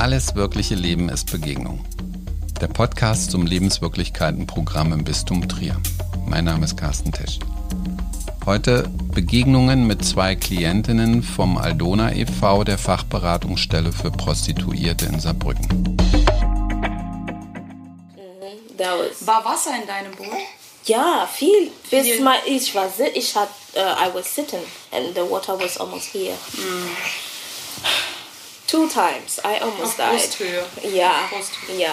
Alles wirkliche Leben ist Begegnung. Der Podcast zum Lebenswirklichkeiten-Programm im Bistum Trier. Mein Name ist Carsten Tesch. Heute Begegnungen mit zwei Klientinnen vom Aldona e.V., der Fachberatungsstelle für Prostituierte in Saarbrücken. War Wasser in deinem Boot? Ja, viel. Bis Viel. mal, ich war ich hat, uh, I was sitting and the water was almost here. Two times I almost Auf died. Brusthöhe. Ja, Brusthöhe. ja.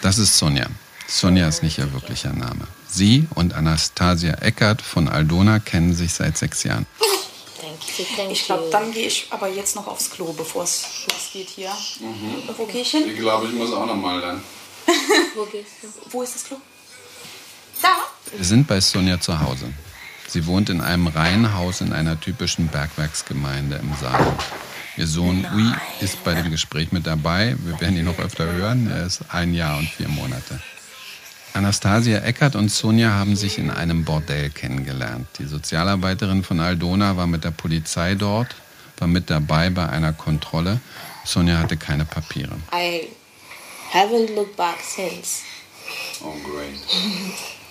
Das ist Sonja. Sonja ist nicht ihr wirklicher Name. Sie und Anastasia Eckert von Aldona kennen sich seit sechs Jahren. Ich glaube, dann gehe ich aber jetzt noch aufs Klo, bevor es losgeht hier. Wo gehe ich hin? Ich glaube, ich muss auch noch mal dann. Wo gehst du? Wo ist das Klo? Da. Wir sind bei Sonja zu Hause. Sie wohnt in einem Reihenhaus in einer typischen Bergwerksgemeinde im Saarland. Ihr Sohn Ui ist bei dem Gespräch mit dabei. Wir werden ihn noch öfter hören. Er ist ein Jahr und vier Monate. Anastasia Eckert und Sonja haben sich in einem Bordell kennengelernt. Die Sozialarbeiterin von Aldona war mit der Polizei dort, war mit dabei bei einer Kontrolle. Sonja hatte keine Papiere. I haven't looked back since. Oh, great.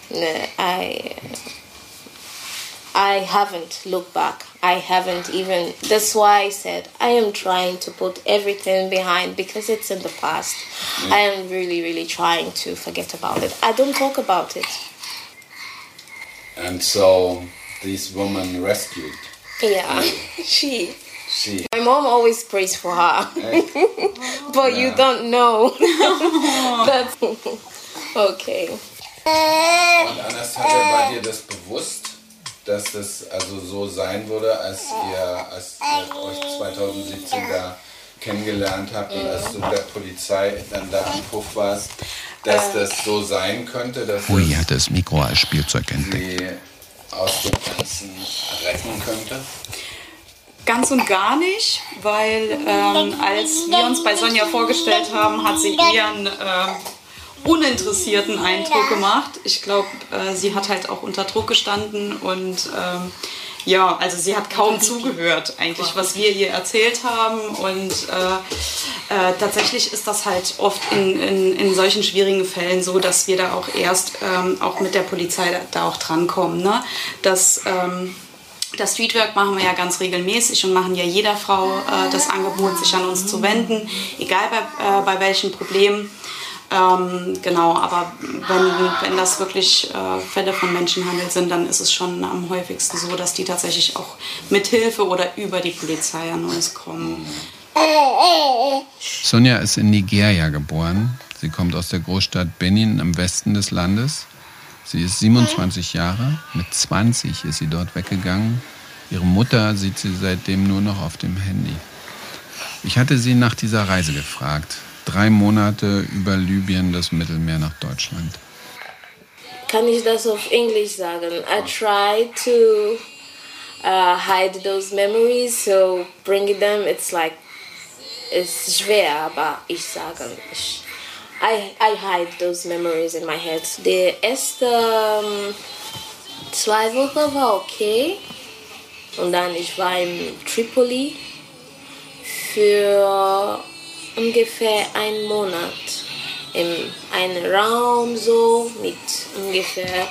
No, I I haven't looked back. I haven't even. That's why I said I am trying to put everything behind because it's in the past. Mm. I am really, really trying to forget about it. I don't talk about it. And so this woman rescued. Yeah, she. She. My mom always prays for her, but you don't know. That's okay. Und Anastasia, war dir das bewusst, dass das also so sein würde, als ihr, als ihr euch 2017 da kennengelernt habt und als du der Polizei dann da am Puff warst, dass das so sein könnte, dass Ui hatte das Mikro als Spielzeug entdeckt. sie aus dem Ganzen retten könnte? Ganz und gar nicht, weil ähm, als wir uns bei Sonja vorgestellt haben, hat sie eher einen ähm, uninteressierten Eindruck gemacht. Ich glaube, äh, sie hat halt auch unter Druck gestanden und ähm, ja, also sie hat kaum zugehört eigentlich, was wir ihr erzählt haben und äh, äh, tatsächlich ist das halt oft in, in, in solchen schwierigen Fällen so, dass wir da auch erst ähm, auch mit der Polizei da, da auch drankommen, ne? dass ähm, das Streetwork machen wir ja ganz regelmäßig und machen ja jeder Frau äh, das Angebot, sich an uns zu wenden, egal bei, äh, bei welchen Problemen. Ähm, genau, aber wenn, wenn das wirklich äh, Fälle von Menschenhandel sind, dann ist es schon am häufigsten so, dass die tatsächlich auch mit Hilfe oder über die Polizei an uns kommen. Sonja ist in Nigeria geboren. Sie kommt aus der Großstadt Benin im Westen des Landes. Sie ist 27 Jahre. Mit 20 ist sie dort weggegangen. Ihre Mutter sieht sie seitdem nur noch auf dem Handy. Ich hatte sie nach dieser Reise gefragt. Drei Monate über Libyen das Mittelmeer nach Deutschland. Kann ich das auf Englisch sagen? I try to uh, hide those memories, so bringing them, it's like, it's schwer, aber ich sage, ich, I, I hide those memories in my head. Die erste ähm, zwei Wochen war okay. Und dann ich war in Tripoli für ungefähr einen Monat in einem Raum so mit ungefähr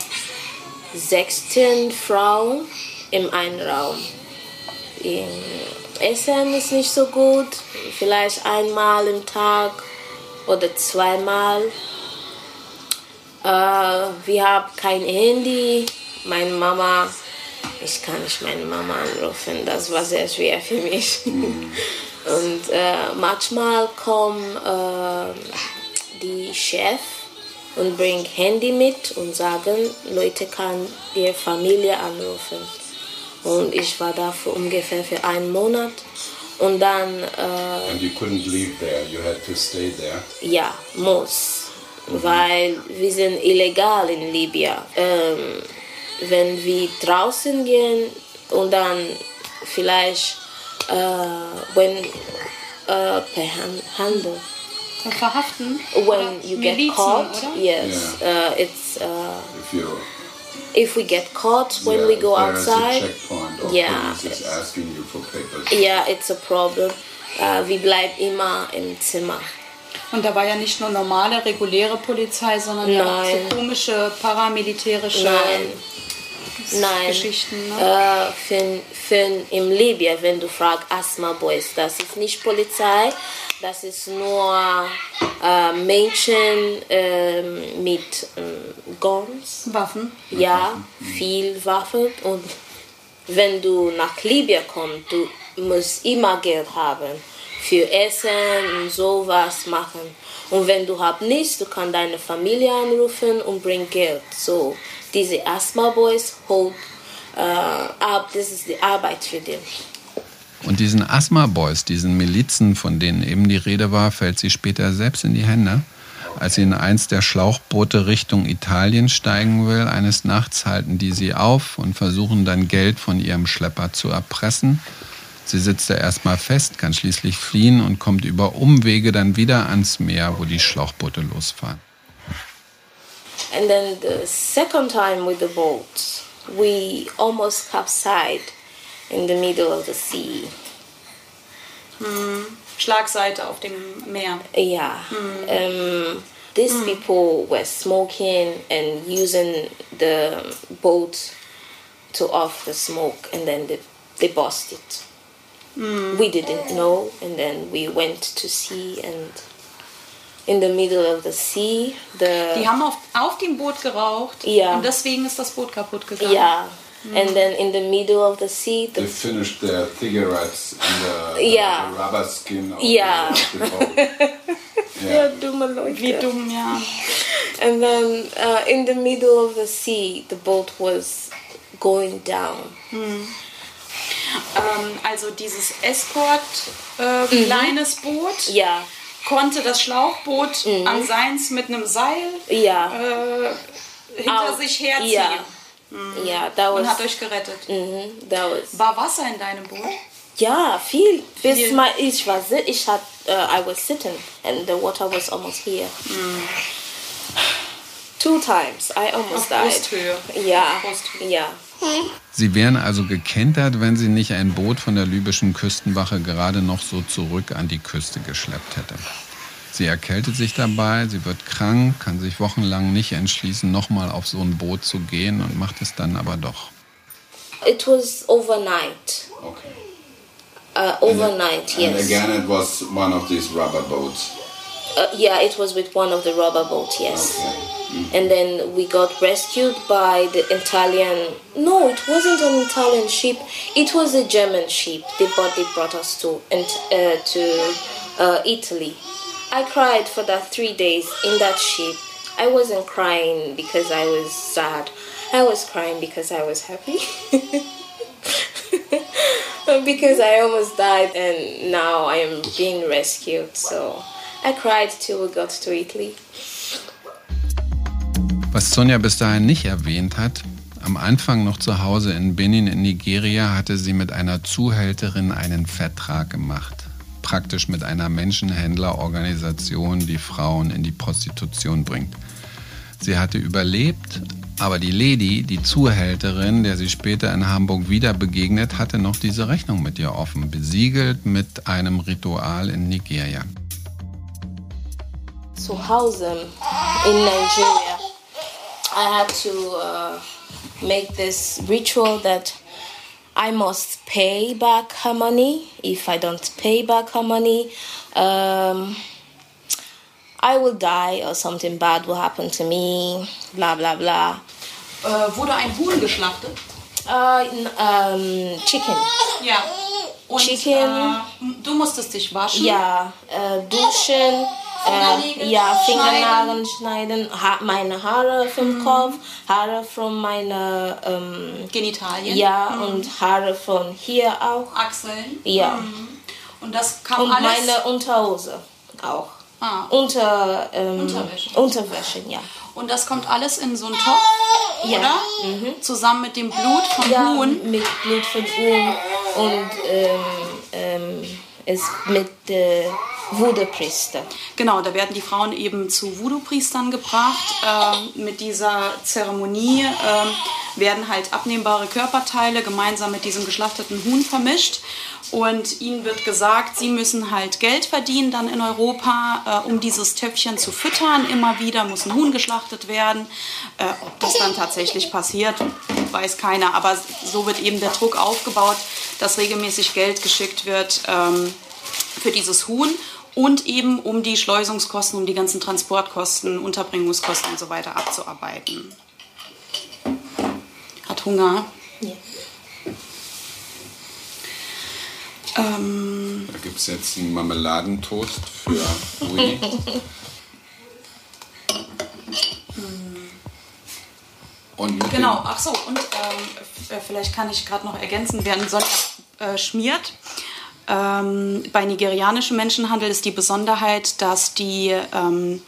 16 Frauen in einem Raum. In Essen ist nicht so gut, vielleicht einmal im Tag oder zweimal. Äh, wir haben kein Handy. Meine Mama, ich kann nicht meine Mama anrufen, das war sehr schwer für mich. Und äh, manchmal kommen äh, die Chef und bringen Handy mit und sagen, Leute kann ihre Familie anrufen. Und ich war da für ungefähr für einen Monat. Und dann, äh, And you couldn't leave there. You had to stay there. ja, muss. Weil wir sind illegal in Libyen. Ähm, wenn wir draußen gehen und dann vielleicht, äh, wenn, äh, per Han- Handel. Verhaften? when you get Milizen, caught, oder? yes, uh, it's uh, If you if we get caught when we go outside, yeah, asking you for papers. yeah, it's a problem. Äh, wir bleiben immer im Zimmer. Und da war ja nicht nur normale, reguläre Polizei, sondern ja auch Nein. so komische paramilitärische Nein. Nein. Geschichten. Ne? Äh, für, für im Libyen, wenn du fragst Asthma Boys, das ist nicht Polizei, das ist nur äh, Menschen ähm, mit ähm, Guns, Waffen. ja, viel Waffen und wenn du nach Libyen kommst, du musst immer Geld haben für Essen und sowas machen. Und wenn du hast nichts, du kannst deine Familie anrufen und bring Geld. So, diese Asthma Boys hold äh, ab, das ist die Arbeit für die. Und diesen Asthma Boys, diesen Milizen, von denen eben die Rede war, fällt sie später selbst in die Hände. Als sie in eins der Schlauchboote Richtung Italien steigen will, eines Nachts halten die sie auf und versuchen dann Geld von ihrem Schlepper zu erpressen. Sie sitzt da erstmal fest, kann schließlich fliehen und kommt über Umwege dann wieder ans Meer, wo die Schlauchboote losfahren. And then the second time with the boat, we almost capsized in the middle of the sea. Hmm. Schlagseite auf dem Meer. Yeah. Hmm. Um, these hmm. people were smoking and using the boat to off the smoke, and then they, they bust it. We didn't know, and then we went to sea and in the middle of the sea, the Die haben auf, auf dem Boot geraucht Ja. und deswegen ist das Boot kaputt gegangen. yeah, and then in the middle of the sea, the They finished their cigarettes in the, Yeah. rubber skin of Yeah. the, boat. Ja, dumme Leute. Wie dumm, ja. And then uh, in the middle of the sea, the boat was going down. Ähm, also dieses Escort äh, kleines Boot Yeah, konnte das Schlauchboot an seins mit einem Seil yeah, äh, hinter Au- sich herziehen yeah, yeah. That und was, hat euch gerettet. mhm, was. War Wasser in deinem Boot? Yeah, viel. Bis Viel. my ich war ich had uh, I was sitting and the water was almost here. Two times I almost Auf died. Brusthöhe. Yeah, Brusthöhe. yeah. Sie wären also gekentert, wenn sie nicht ein Boot von der libyschen Küstenwache gerade noch so zurück an die Küste geschleppt hätte. Sie erkältet sich dabei, sie wird krank, kann sich wochenlang nicht entschließen, nochmal auf so ein Boot zu gehen und macht es dann aber doch. It was overnight. Okay. Uh, overnight, yes. it was one of these rubber boats. Uh, yeah, it was with one of the rubber boats, yes. And then we got rescued by the Italian. No, it wasn't an Italian ship. It was a German ship. They brought they brought us to and uh, to uh, Italy. I cried for that three days in that ship. I wasn't crying because I was sad. I was crying because I was happy. because I almost died and now I am being rescued. So I cried till we got to Italy. Was Sonja bis dahin nicht erwähnt hat, am Anfang noch zu Hause in Benin in Nigeria hatte sie mit einer Zuhälterin einen Vertrag gemacht. Praktisch mit einer Menschenhändlerorganisation, die Frauen in die Prostitution bringt. Sie hatte überlebt, aber die Lady, die Zuhälterin, der sie später in Hamburg wieder begegnet, hatte noch diese Rechnung mit ihr offen, besiegelt mit einem Ritual in Nigeria. Zu Hause in Nigeria, I had to uh, make this ritual that I must pay back her money. If I don't pay back her money, um, I will die or something bad will happen to me. Blah blah blah. Äh, wurde ein Huhn geschlachtet? Uh, n- um, chicken. Ja. Und Chicken. Äh, du musstest dich waschen. Ja, äh, duschen, äh, ja. Fingernägel schneiden, ha meine Haare vom Kopf, Haare von meiner, ähm, Genitalien. ja, und Haare von hier auch. Achseln. Ja. Mhm. Und das kam Und alles. meine Unterhose auch. Ah. Unter, ähm, Unterwäsche. Unterwäsche, ja. Und das kommt alles in so einen Topf, Ja. oder? Zusammen mit dem Blut vom Ja, Huhn. mit Blut von Huhn und ähm, ähm, ist mit äh, Voodoo-Priester. Genau, da werden die Frauen eben zu Voodoo-Priestern gebracht. Ähm, mit dieser Zeremonie ähm, werden halt abnehmbare Körperteile gemeinsam mit diesem geschlachteten Huhn vermischt. Und ihnen wird gesagt, sie müssen halt Geld verdienen dann in Europa, äh, um dieses Töpfchen zu füttern. Immer wieder muss ein Huhn geschlachtet werden. Äh, ob das dann tatsächlich passiert, weiß keiner. Aber so wird eben der Druck aufgebaut, dass regelmäßig Geld geschickt wird ähm, für dieses Huhn und eben um die Schleusungskosten, um die ganzen Transportkosten, Unterbringungskosten und so weiter abzuarbeiten. Hat Hunger? Ja. Ähm, Da gibt es jetzt einen Marmeladentoast für Ui. Und genau, ach so, und ähm, äh, vielleicht kann ich gerade noch ergänzen, während Sonja äh, schmiert. Ähm, bei nigerianischem Menschenhandel ist die Besonderheit, dass die ähm,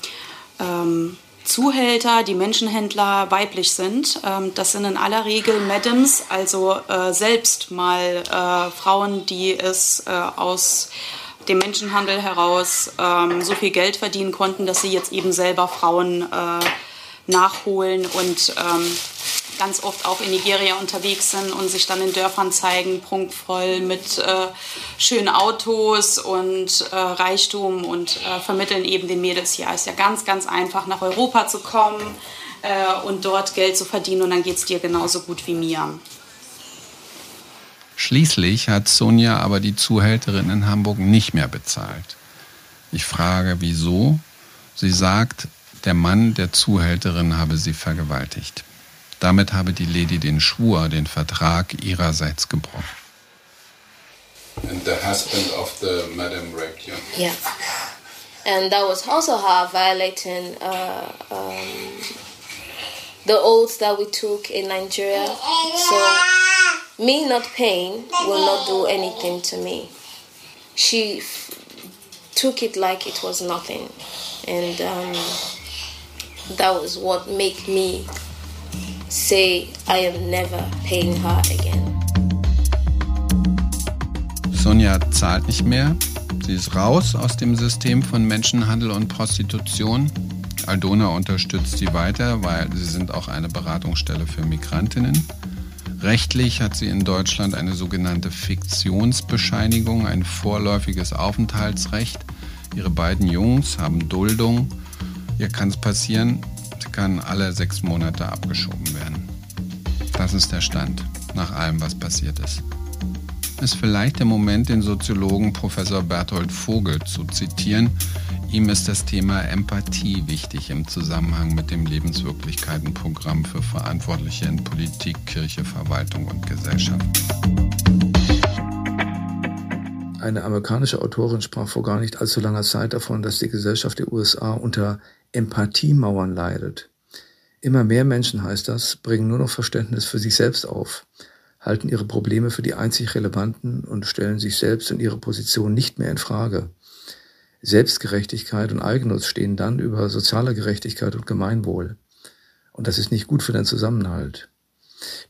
ähm, Zuhälter, die Menschenhändler weiblich sind. Ähm, das sind in aller Regel Madams, also äh, selbst mal äh, Frauen, die es äh, aus dem Menschenhandel heraus ähm, so viel Geld verdienen konnten, dass sie jetzt eben selber Frauen äh, nachholen und ähm, ganz oft auch in Nigeria unterwegs sind und sich dann in Dörfern zeigen, prunkvoll mit äh, schönen Autos und äh, Reichtum und äh, vermitteln eben den Mädels, ja, ist ja ganz, ganz einfach nach Europa zu kommen äh, und dort Geld zu verdienen und dann geht es dir genauso gut wie mir. Schließlich hat Sonja aber die Zuhälterin in Hamburg nicht mehr bezahlt. Ich frage, wieso? Sie sagt, der Mann der Zuhälterin habe sie vergewaltigt. Damit habe die Lady den Schwur, den Vertrag ihrerseits gebrochen. And the husband of the madam raped you. Yeah. And that was also her violating uh, um, the oaths that we took in Nigeria. So, me not paying will not do anything to me. She f- took it like it was nothing. And um, that was what made me say I am never paying her again. Sonja zahlt nicht mehr. Sie ist raus aus dem System von Menschenhandel und Prostitution. Aldona unterstützt sie weiter, weil sie sind auch eine Beratungsstelle für Migrantinnen. Rechtlich hat sie in Deutschland eine sogenannte Fiktionsbescheinigung, ein vorläufiges Aufenthaltsrecht. Ihre beiden Jungs haben Duldung. Hier kann es passieren, sie kann alle sechs Monate abgeschoben werden. Das ist der Stand nach allem, was passiert ist ist vielleicht der Moment, den Soziologen Professor Berthold Vogel zu zitieren. Ihm ist das Thema Empathie wichtig im Zusammenhang mit dem Lebenswirklichkeitenprogramm für Verantwortliche in Politik, Kirche, Verwaltung und Gesellschaft. Eine amerikanische Autorin sprach vor gar nicht allzu langer Zeit davon, dass die Gesellschaft der USA unter Empathiemauern leidet. Immer mehr Menschen, heißt das, bringen nur noch Verständnis für sich selbst auf halten ihre Probleme für die einzig relevanten und stellen sich selbst und ihre Position nicht mehr in Frage. Selbstgerechtigkeit und Eigennutz stehen dann über soziale Gerechtigkeit und Gemeinwohl. Und das ist nicht gut für den Zusammenhalt.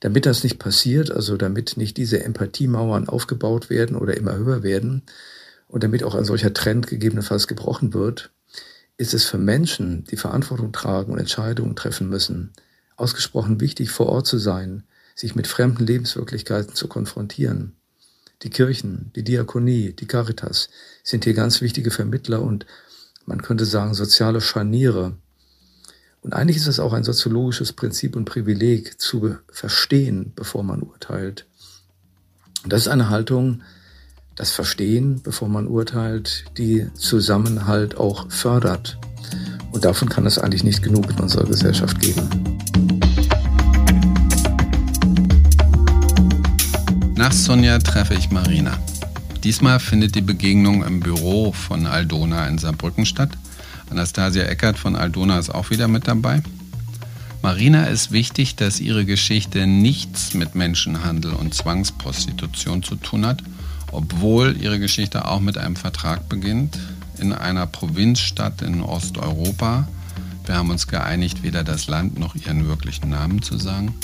Damit das nicht passiert, also damit nicht diese Empathiemauern aufgebaut werden oder immer höher werden und damit auch ein solcher Trend gegebenenfalls gebrochen wird, ist es für Menschen, die Verantwortung tragen und Entscheidungen treffen müssen, ausgesprochen wichtig, vor Ort zu sein, sich mit fremden Lebenswirklichkeiten zu konfrontieren. Die Kirchen, die Diakonie, die Caritas sind hier ganz wichtige Vermittler und man könnte sagen soziale Scharniere. Und eigentlich ist es auch ein soziologisches Prinzip und Privileg zu verstehen, bevor man urteilt. Und das ist eine Haltung, das Verstehen, bevor man urteilt, die Zusammenhalt auch fördert. Und davon kann es eigentlich nicht genug in unserer Gesellschaft geben. Nach Sonja treffe ich Marina. Diesmal findet die Begegnung im Büro von Aldona in Saarbrücken statt. Anastasia Eckert von Aldona ist auch wieder mit dabei. Marina ist wichtig, dass ihre Geschichte nichts mit Menschenhandel und Zwangsprostitution zu tun hat, obwohl ihre Geschichte auch mit einem Vertrag beginnt in einer Provinzstadt in Osteuropa. Wir haben uns geeinigt, weder das Land noch ihren wirklichen Namen zu sagen.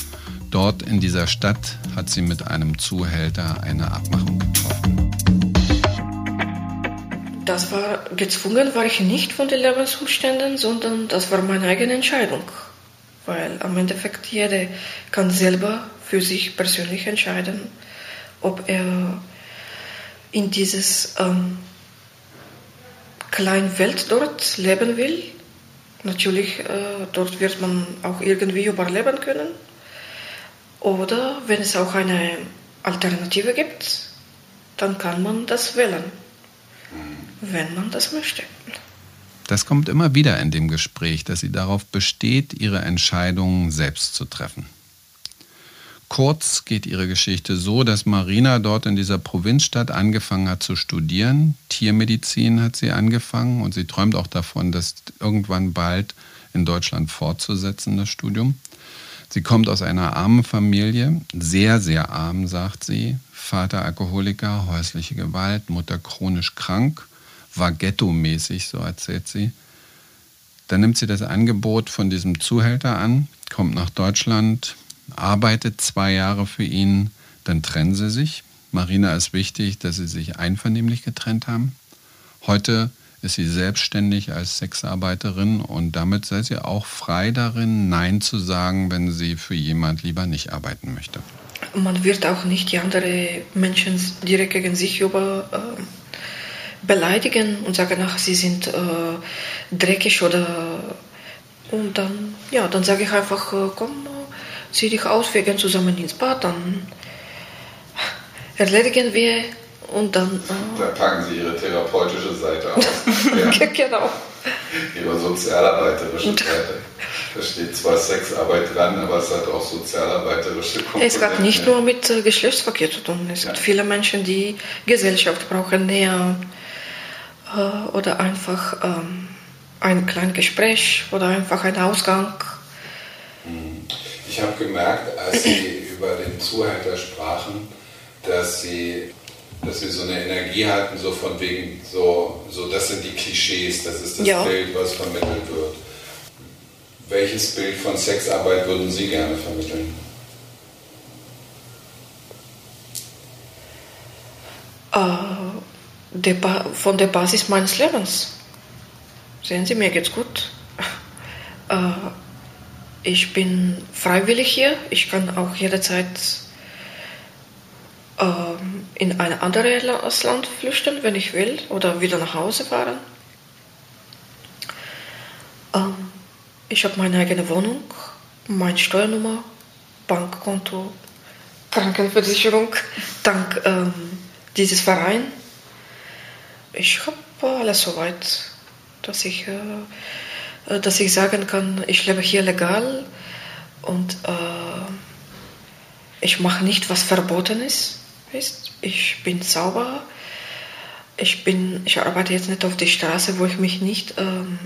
Dort in dieser Stadt hat sie mit einem Zuhälter eine Abmachung getroffen. Das war gezwungen, war ich nicht von den Lebensumständen, sondern das war meine eigene Entscheidung. Weil am Endeffekt jeder kann selber für sich persönlich entscheiden, ob er in dieses ähm, kleine Welt dort leben will. Natürlich, äh, dort wird man auch irgendwie überleben können. Oder wenn es auch eine Alternative gibt, dann kann man das wählen, wenn man das möchte. Das kommt immer wieder in dem Gespräch, dass sie darauf besteht, ihre Entscheidungen selbst zu treffen. Kurz geht ihre Geschichte so, dass Marina dort in dieser Provinzstadt angefangen hat zu studieren. Tiermedizin hat sie angefangen und sie träumt auch davon, das irgendwann bald in Deutschland fortzusetzen, das Studium. Sie kommt aus einer armen Familie, sehr, sehr arm, sagt sie. Vater Alkoholiker, häusliche Gewalt, Mutter chronisch krank, war ghetto-mäßig, so erzählt sie. Dann nimmt sie das Angebot von diesem Zuhälter an, kommt nach Deutschland, arbeitet zwei Jahre für ihn, dann trennen sie sich. Marina ist wichtig, dass sie sich einvernehmlich getrennt haben. Heute ist sie selbstständig als Sexarbeiterin und damit sei sie auch frei darin, Nein zu sagen, wenn sie für jemand lieber nicht arbeiten möchte. Man wird auch nicht die anderen Menschen direkt gegen sich über äh, beleidigen und sagen, ach, sie sind äh, dreckig oder und dann ja, dann sage ich einfach, äh, komm, zieh dich aus, wir gehen zusammen ins Bad, dann erledigen wir und dann. Äh, da packen Sie Ihre therapeutische Seite aus. ja. genau. Ihre sozialarbeiterische Seite. Da steht zwar Sexarbeit dran, aber es hat auch sozialarbeiterische Komponenten. Es hat nicht nur mit äh, Geschlechtsverkehr zu tun. Es ja. gibt viele Menschen, die Gesellschaft brauchen, näher äh, oder einfach ähm, ein kleines Gespräch oder einfach ein Ausgang. Ich habe gemerkt, als Sie über den Zuhälter sprachen, dass Sie dass wir so eine Energie hatten, so von wegen, so, so das sind die Klischees, das ist das ja. Bild, was vermittelt wird. Welches Bild von Sexarbeit würden Sie gerne vermitteln? Uh, der von der Basis meines Lebens. Sehen Sie, mir geht's gut. Uh, ich bin freiwillig hier. Ich kann auch jederzeit ähm, in ein anderes Land flüchten, wenn ich will, oder wieder nach Hause fahren. Ähm, ich habe meine eigene Wohnung, meine Steuernummer, Bankkonto, Krankenversicherung, dank ähm, dieses Verein. Ich habe alles soweit, dass ich, äh, äh, dass ich sagen kann, ich lebe hier legal und äh, ich mache nicht, was verboten ist ist. Ich bin sauber. Ich, bin, ich arbeite jetzt nicht auf der Straße, wo ich mich nicht ähm,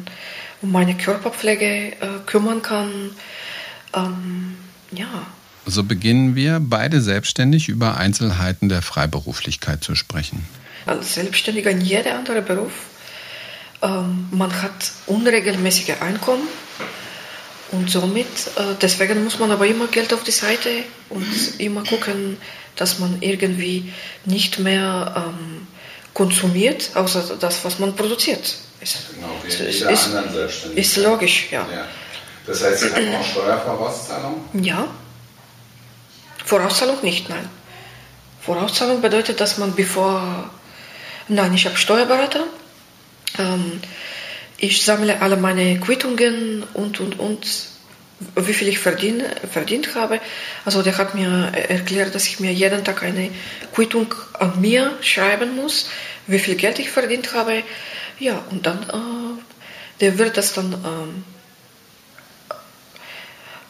um meine Körperpflege äh, kümmern kann. Ähm, ja. So beginnen wir beide selbstständig über Einzelheiten der Freiberuflichkeit zu sprechen. Als Selbstständiger in jeder andere Beruf. Ähm, man hat unregelmäßige Einkommen und somit, äh, deswegen muss man aber immer Geld auf die Seite und immer gucken, dass man irgendwie nicht mehr ähm, konsumiert, außer das, was man produziert. Ist, genau, wie ist, ist, ist logisch, ja. ja. Das heißt, Sie haben auch Steuervorauszahlung? Ja. Vorauszahlung nicht, nein. Vorauszahlung bedeutet, dass man bevor. Nein, ich habe Steuerberater. Ähm, ich sammle alle meine Quittungen und, und, und wie viel ich verdien, verdient habe. Also der hat mir erklärt, dass ich mir jeden Tag eine Quittung an mir schreiben muss, wie viel Geld ich verdient habe. Ja, und dann, äh, der wird das dann äh,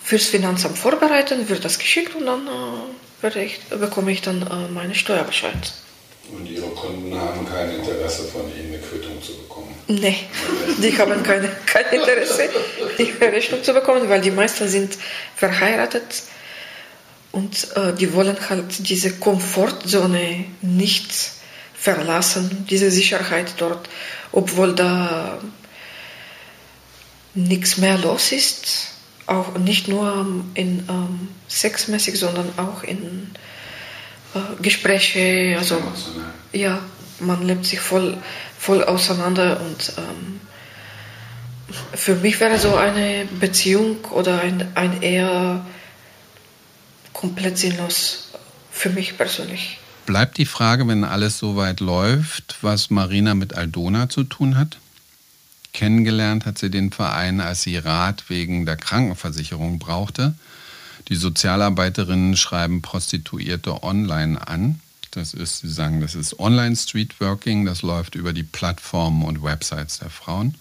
fürs Finanzamt vorbereiten, wird das geschickt und dann äh, ich, bekomme ich dann äh, meine Steuerbescheid. Und Ihre Kunden haben kein Interesse von Ihnen eine Quittung zu bekommen? Nee, die haben keine, kein Interesse, die Rechnung zu bekommen, weil die meisten sind verheiratet und äh, die wollen halt diese Komfortzone nicht verlassen, diese Sicherheit dort, obwohl da nichts mehr los ist, auch nicht nur in ähm, sexmäßig, sondern auch in Gespräche, also ja, man lebt sich voll, voll auseinander und ähm, für mich wäre so eine Beziehung oder ein, ein eher komplett sinnlos für mich persönlich. Bleibt die Frage, wenn alles so weit läuft, was Marina mit Aldona zu tun hat? Kennengelernt hat sie den Verein, als sie Rat wegen der Krankenversicherung brauchte. Die Sozialarbeiterinnen schreiben Prostituierte online an. Das ist, sie sagen, das ist Online-Streetworking, das läuft über die Plattformen und Websites der Frauen.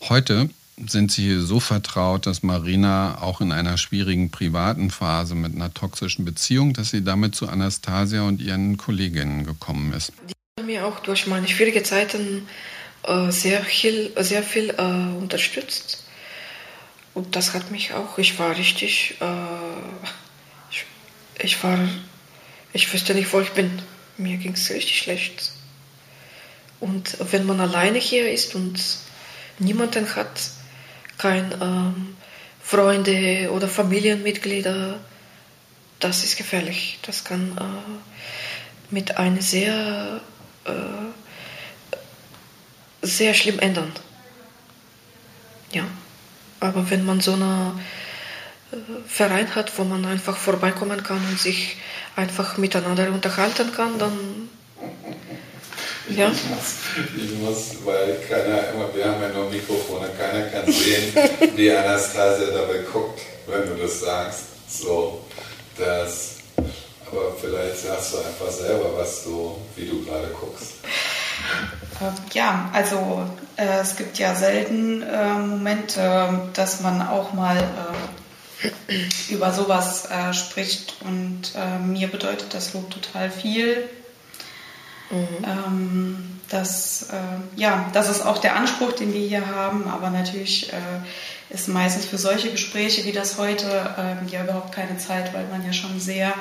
Heute sind sie so vertraut, dass Marina auch in einer schwierigen privaten Phase mit einer toxischen Beziehung, dass sie damit zu Anastasia und ihren Kolleginnen gekommen ist. Die haben mir auch durch meine schwierigen Zeiten äh, sehr viel, sehr viel äh, unterstützt. Und das hat mich auch, ich war richtig, äh, ich, ich war, ich wüsste nicht, wo ich bin. Mir ging es richtig schlecht. Und wenn man alleine hier ist und niemanden hat, kein ähm, Freunde oder Familienmitglieder, das ist gefährlich. Das kann äh, mit einem sehr, äh, sehr schlimm ändern. Ja, aber wenn man so einen äh, Verein hat, wo man einfach vorbeikommen kann und sich einfach miteinander unterhalten kann, dann ja. Ich muss, weil keiner, wir haben ja nur Mikrofone, keiner kann sehen, wie Anastasia dabei guckt, wenn du das sagst. So, das, aber vielleicht sagst du einfach selber, was du, wie du gerade guckst. Ja, also äh, es gibt ja selten äh, Momente, dass man auch mal äh, über sowas äh, spricht und äh, mir bedeutet das Lob total viel. Mhm. Ähm, das, äh, ja, das ist auch der Anspruch, den wir hier haben, aber natürlich ist meistens für solche Gespräche wie das heute äh, ja überhaupt keine Zeit, weil man ja schon sehr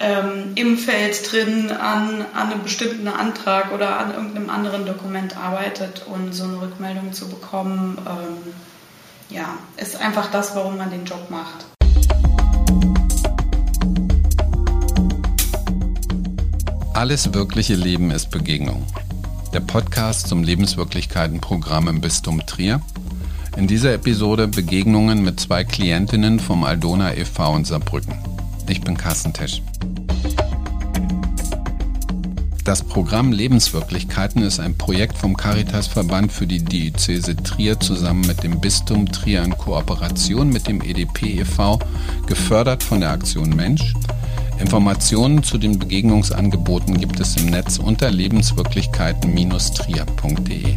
ähm, im Feld drin an, an einem bestimmten Antrag oder an irgendeinem anderen Dokument arbeitet und so eine Rückmeldung zu bekommen, ähm, ja, ist einfach das, warum man den Job macht. Alles wirkliche Leben ist Begegnung. Der Podcast zum Lebenswirklichkeiten-Programm im Bistum Trier. In dieser Episode Begegnungen mit zwei Klientinnen vom Aldona e.V. in Saarbrücken. Ich bin Carsten Tesch. Das Programm Lebenswirklichkeiten ist ein Projekt vom Caritasverband für die Diözese Trier zusammen mit dem Bistum Trier in Kooperation mit dem EDP e.V., gefördert von der Aktion Mensch Informationen zu den Begegnungsangeboten gibt es im Netz unter lebenswirklichkeiten-trier.de.